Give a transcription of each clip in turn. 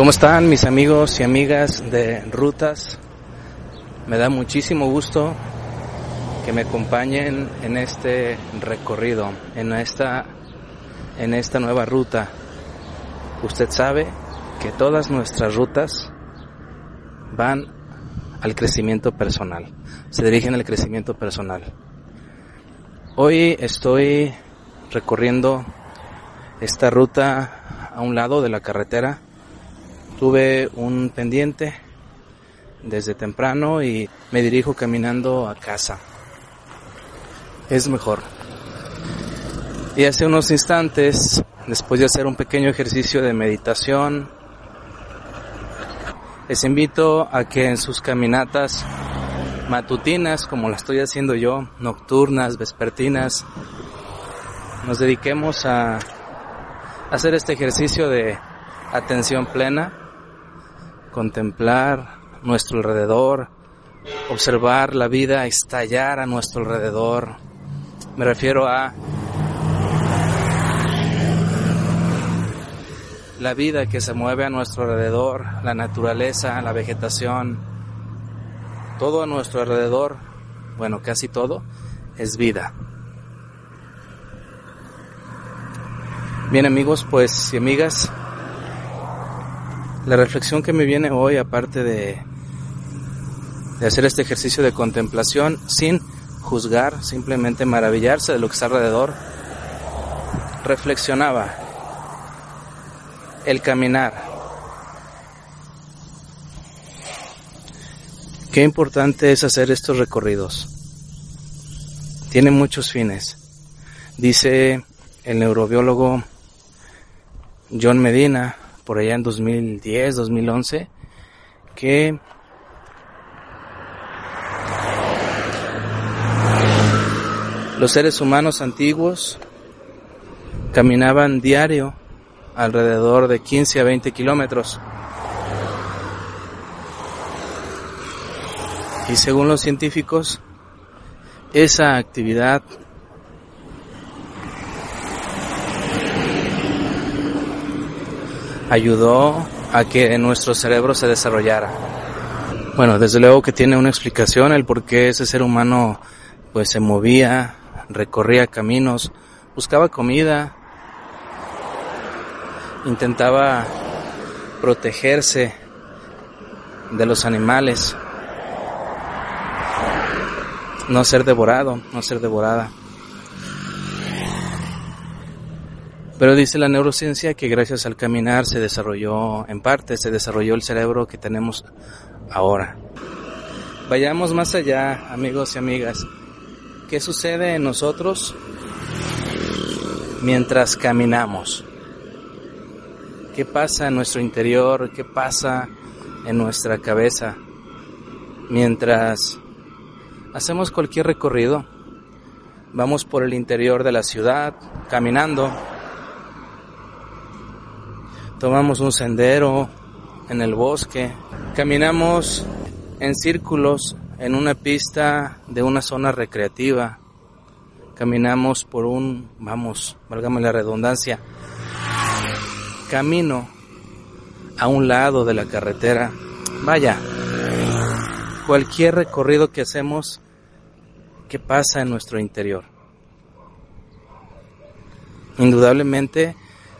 ¿Cómo están mis amigos y amigas de Rutas? Me da muchísimo gusto que me acompañen en este recorrido, en esta, en esta nueva ruta. Usted sabe que todas nuestras rutas van al crecimiento personal, se dirigen al crecimiento personal. Hoy estoy recorriendo esta ruta a un lado de la carretera Tuve un pendiente desde temprano y me dirijo caminando a casa. Es mejor. Y hace unos instantes, después de hacer un pequeño ejercicio de meditación, les invito a que en sus caminatas matutinas, como la estoy haciendo yo, nocturnas, vespertinas, nos dediquemos a hacer este ejercicio de atención plena contemplar nuestro alrededor, observar la vida estallar a nuestro alrededor. Me refiero a la vida que se mueve a nuestro alrededor, la naturaleza, la vegetación, todo a nuestro alrededor, bueno, casi todo, es vida. Bien amigos, pues y amigas, la reflexión que me viene hoy, aparte de, de hacer este ejercicio de contemplación sin juzgar, simplemente maravillarse de lo que está alrededor, reflexionaba el caminar. Qué importante es hacer estos recorridos. Tiene muchos fines. Dice el neurobiólogo John Medina, por allá en 2010, 2011, que los seres humanos antiguos caminaban diario alrededor de 15 a 20 kilómetros. Y según los científicos, esa actividad ayudó a que nuestro cerebro se desarrollara. Bueno, desde luego que tiene una explicación el por qué ese ser humano pues se movía, recorría caminos, buscaba comida, intentaba protegerse de los animales, no ser devorado, no ser devorada. Pero dice la neurociencia que gracias al caminar se desarrolló, en parte, se desarrolló el cerebro que tenemos ahora. Vayamos más allá, amigos y amigas. ¿Qué sucede en nosotros mientras caminamos? ¿Qué pasa en nuestro interior? ¿Qué pasa en nuestra cabeza mientras hacemos cualquier recorrido? Vamos por el interior de la ciudad, caminando, tomamos un sendero en el bosque, caminamos en círculos en una pista de una zona recreativa, caminamos por un, vamos, válgame la redundancia, camino a un lado de la carretera. Vaya, cualquier recorrido que hacemos, ¿qué pasa en nuestro interior? Indudablemente,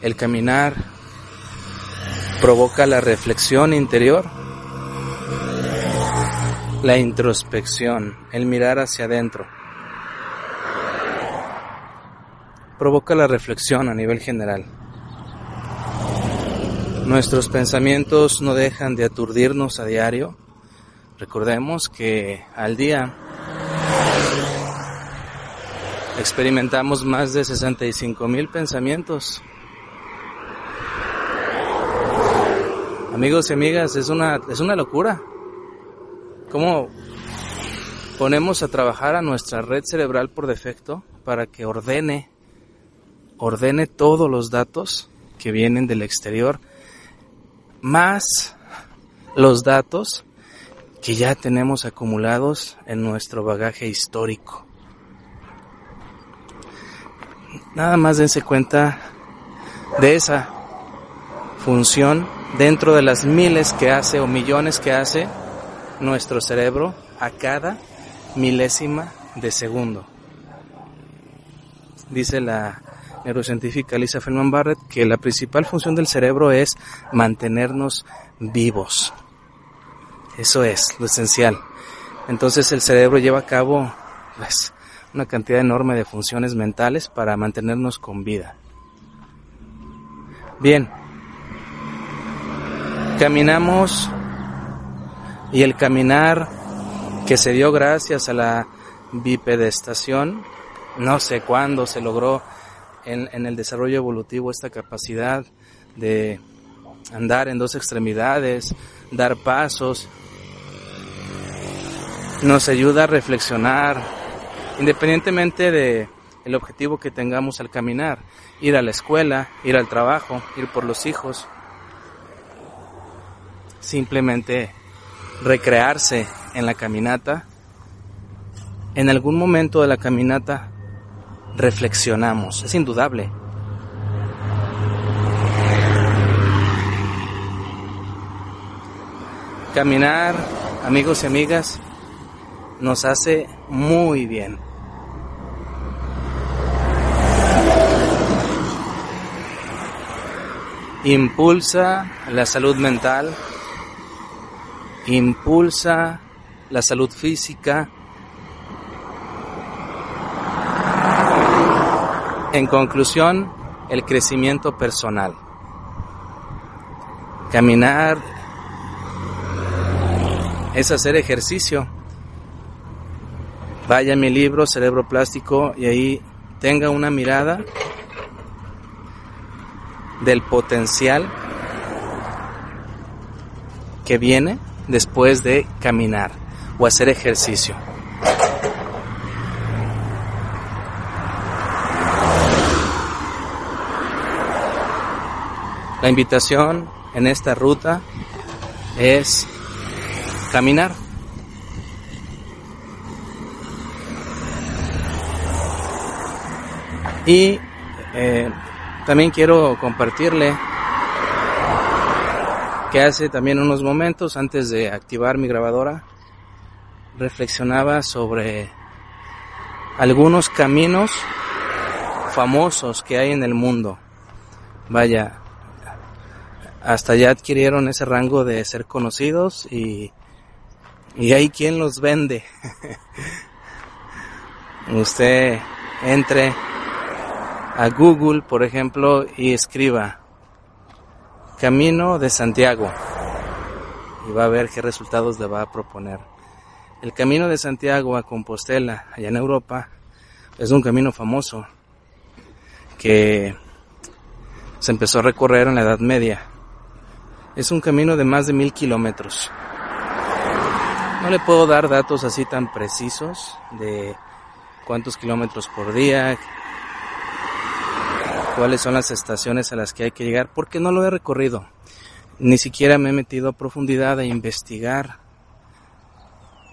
el caminar provoca la reflexión interior, la introspección, el mirar hacia adentro. Provoca la reflexión a nivel general. Nuestros pensamientos no dejan de aturdirnos a diario. Recordemos que al día experimentamos más de 65 mil pensamientos. Amigos y amigas, es una, es una locura. ¿Cómo ponemos a trabajar a nuestra red cerebral por defecto para que ordene, ordene todos los datos que vienen del exterior, más los datos que ya tenemos acumulados en nuestro bagaje histórico. Nada más dense cuenta de esa función dentro de las miles que hace o millones que hace nuestro cerebro a cada milésima de segundo. Dice la neurocientífica Lisa Feldman Barrett que la principal función del cerebro es mantenernos vivos. Eso es lo esencial. Entonces el cerebro lleva a cabo pues, una cantidad enorme de funciones mentales para mantenernos con vida. Bien, caminamos y el caminar que se dio gracias a la bipedestación, no sé cuándo se logró en, en el desarrollo evolutivo esta capacidad de andar en dos extremidades, dar pasos, nos ayuda a reflexionar, independientemente de el objetivo que tengamos al caminar, ir a la escuela, ir al trabajo, ir por los hijos, simplemente recrearse en la caminata. En algún momento de la caminata reflexionamos, es indudable. Caminar, amigos y amigas, nos hace muy bien. Impulsa la salud mental, impulsa la salud física. En conclusión, el crecimiento personal. Caminar es hacer ejercicio. Vaya a mi libro Cerebro Plástico y ahí tenga una mirada del potencial que viene después de caminar o hacer ejercicio. La invitación en esta ruta es caminar. Y eh, también quiero compartirle que hace también unos momentos antes de activar mi grabadora reflexionaba sobre algunos caminos famosos que hay en el mundo. Vaya, hasta ya adquirieron ese rango de ser conocidos y, y hay quien los vende. Usted entre a Google, por ejemplo, y escriba Camino de Santiago y va a ver qué resultados le va a proponer. El Camino de Santiago a Compostela, allá en Europa, es un camino famoso que se empezó a recorrer en la Edad Media. Es un camino de más de mil kilómetros. No le puedo dar datos así tan precisos de cuántos kilómetros por día, cuáles son las estaciones a las que hay que llegar, porque no lo he recorrido. Ni siquiera me he metido a profundidad a investigar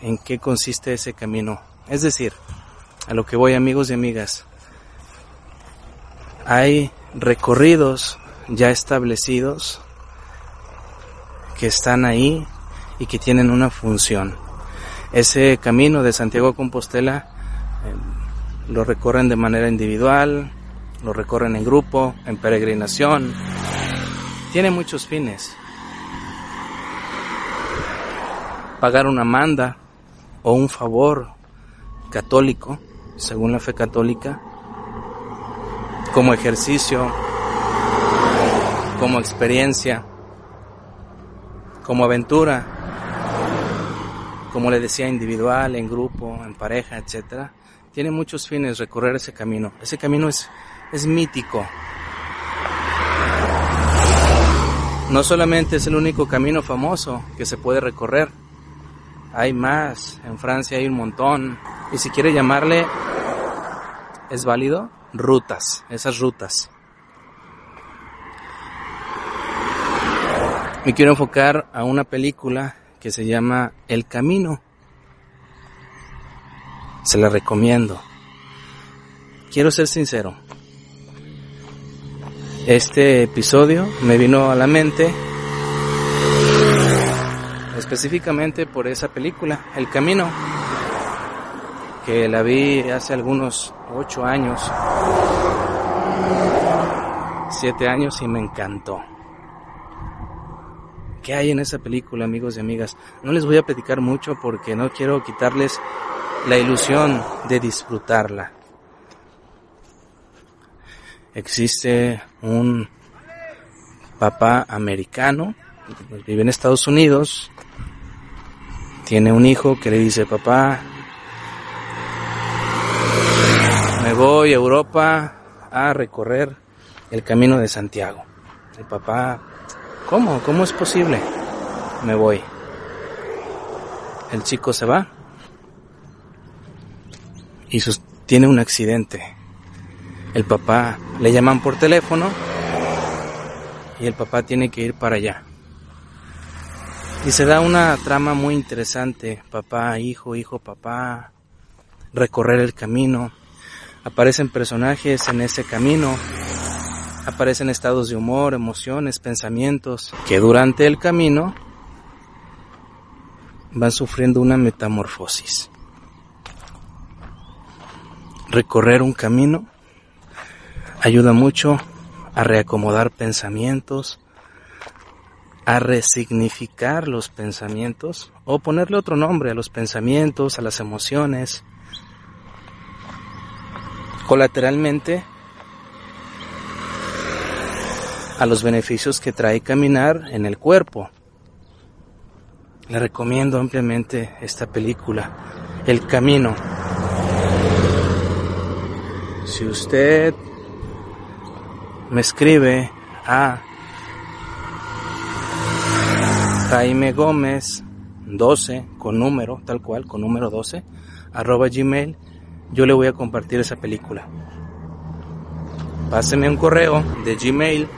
en qué consiste ese camino. Es decir, a lo que voy amigos y amigas, hay recorridos ya establecidos que están ahí y que tienen una función. Ese camino de Santiago a Compostela eh, lo recorren de manera individual, lo recorren en grupo, en peregrinación. Tiene muchos fines. Pagar una manda o un favor católico, según la fe católica, como ejercicio, como experiencia, como aventura, como le decía, individual, en grupo, en pareja, etcétera, tiene muchos fines recorrer ese camino. Ese camino es, es mítico. No solamente es el único camino famoso que se puede recorrer. Hay más. En Francia hay un montón. Y si quiere llamarle, es válido, rutas, esas rutas. Me quiero enfocar a una película que se llama El Camino. Se la recomiendo. Quiero ser sincero. Este episodio me vino a la mente específicamente por esa película, El Camino, que la vi hace algunos ocho años, siete años y me encantó. ¿Qué hay en esa película, amigos y amigas? No les voy a platicar mucho porque no quiero quitarles la ilusión de disfrutarla. Existe un papá americano, vive en Estados Unidos, tiene un hijo que le dice, papá, me voy a Europa a recorrer el camino de Santiago. El papá ¿Cómo? ¿Cómo es posible? Me voy. El chico se va y tiene un accidente. El papá le llaman por teléfono y el papá tiene que ir para allá. Y se da una trama muy interesante, papá, hijo, hijo, papá, recorrer el camino. Aparecen personajes en ese camino aparecen estados de humor, emociones, pensamientos que durante el camino van sufriendo una metamorfosis. Recorrer un camino ayuda mucho a reacomodar pensamientos, a resignificar los pensamientos o ponerle otro nombre a los pensamientos, a las emociones. Colateralmente a los beneficios que trae caminar en el cuerpo. Le recomiendo ampliamente esta película, El Camino. Si usted me escribe a Jaime Gómez 12 con número, tal cual, con número 12, arroba gmail, yo le voy a compartir esa película. Páseme un correo de Gmail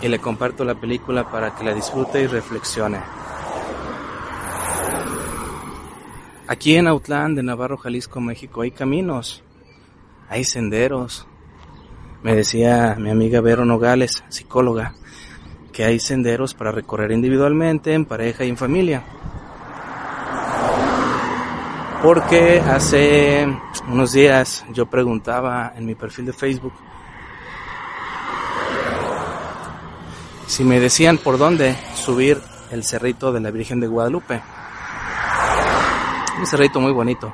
y le comparto la película para que la disfrute y reflexione. Aquí en Autlán de Navarro, Jalisco, México hay caminos, hay senderos. Me decía mi amiga Vero Nogales, psicóloga, que hay senderos para recorrer individualmente, en pareja y en familia. Porque hace unos días yo preguntaba en mi perfil de Facebook si me decían por dónde subir el cerrito de la Virgen de Guadalupe. Un cerrito muy bonito.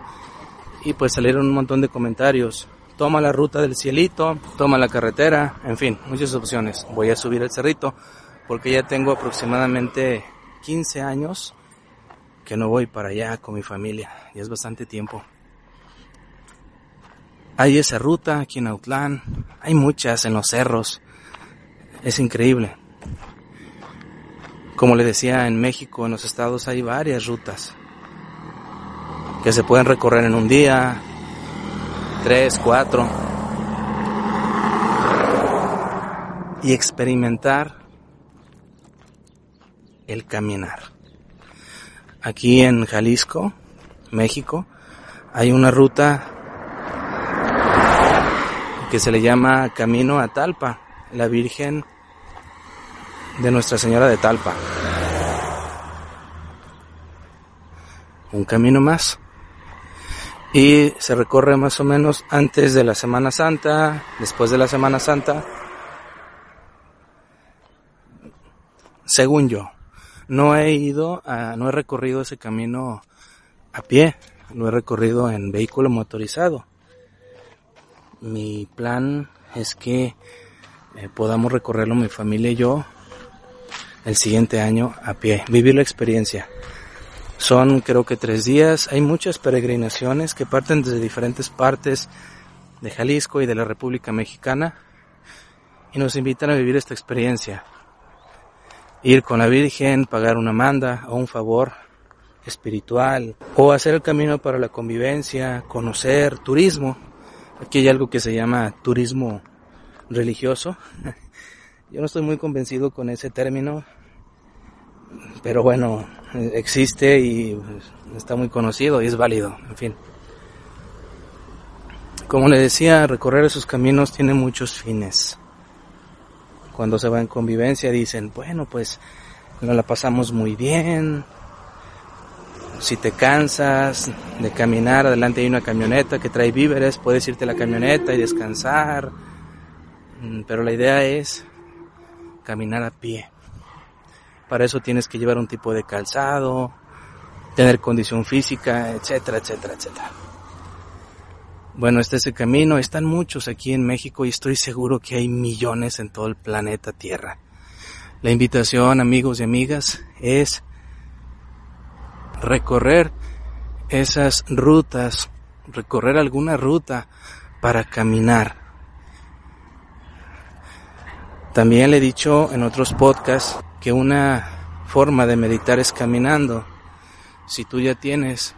Y pues salieron un montón de comentarios. Toma la ruta del cielito, toma la carretera, en fin, muchas opciones. Voy a subir el cerrito porque ya tengo aproximadamente 15 años que no voy para allá con mi familia y es bastante tiempo. Hay esa ruta aquí en Autlán, hay muchas en los cerros, es increíble. Como le decía, en México, en los estados hay varias rutas que se pueden recorrer en un día, tres, cuatro, y experimentar el caminar. Aquí en Jalisco, México, hay una ruta que se le llama Camino a Talpa, la Virgen de Nuestra Señora de Talpa. Un camino más. Y se recorre más o menos antes de la Semana Santa, después de la Semana Santa. Según yo, no he ido, a, no he recorrido ese camino a pie, lo he recorrido en vehículo motorizado. Mi plan es que eh, podamos recorrerlo mi familia y yo el siguiente año a pie, vivir la experiencia. Son creo que tres días. Hay muchas peregrinaciones que parten desde diferentes partes de Jalisco y de la República Mexicana y nos invitan a vivir esta experiencia. Ir con la Virgen, pagar una manda o un favor espiritual o hacer el camino para la convivencia, conocer, turismo. Aquí hay algo que se llama turismo religioso. Yo no estoy muy convencido con ese término, pero bueno, existe y está muy conocido y es válido, en fin. Como le decía, recorrer esos caminos tiene muchos fines. Cuando se va en convivencia dicen, bueno, pues nos la pasamos muy bien, si te cansas de caminar, adelante hay una camioneta que trae víveres, puedes irte a la camioneta y descansar. Mm, pero la idea es caminar a pie. Para eso tienes que llevar un tipo de calzado, tener condición física, etcétera, etcétera, etcétera. Bueno, este es el camino. Están muchos aquí en México y estoy seguro que hay millones en todo el planeta Tierra. La invitación, amigos y amigas, es recorrer esas rutas, recorrer alguna ruta para caminar. También le he dicho en otros podcasts que una forma de meditar es caminando. Si tú ya tienes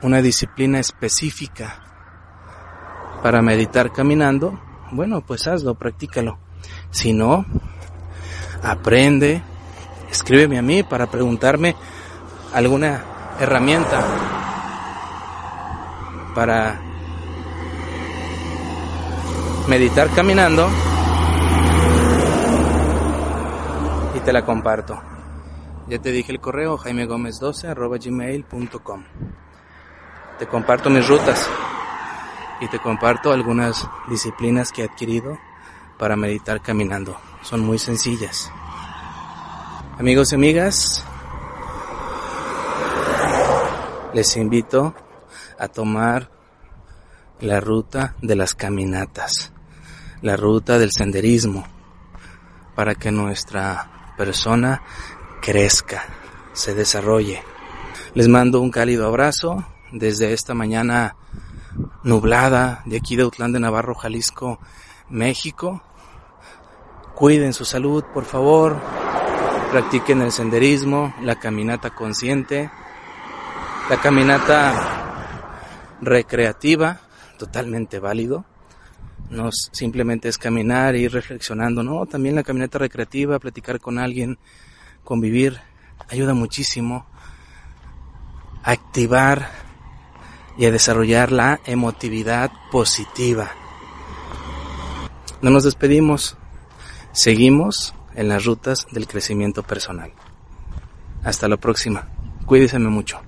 una disciplina específica para meditar caminando, bueno, pues hazlo, practícalo. Si no, aprende, escríbeme a mí para preguntarme alguna herramienta para meditar caminando y te la comparto. Ya te dije el correo jaimegomez12 arroba gmail.com. Te comparto mis rutas y te comparto algunas disciplinas que he adquirido para meditar caminando. Son muy sencillas. Amigos y amigas, les invito a tomar la ruta de las caminatas, la ruta del senderismo, para que nuestra persona crezca, se desarrolle. Les mando un cálido abrazo desde esta mañana nublada de aquí de Utlán de Navarro, Jalisco, México. Cuiden su salud, por favor. Practiquen el senderismo, la caminata consciente la caminata recreativa, totalmente válido. No simplemente es caminar y ir reflexionando, no, también la caminata recreativa, platicar con alguien, convivir, ayuda muchísimo a activar y a desarrollar la emotividad positiva. No nos despedimos, seguimos en las rutas del crecimiento personal. Hasta la próxima. Cuídense mucho.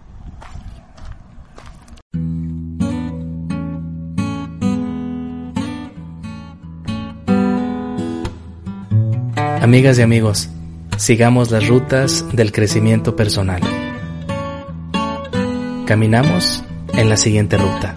Amigas y amigos, sigamos las rutas del crecimiento personal. Caminamos en la siguiente ruta.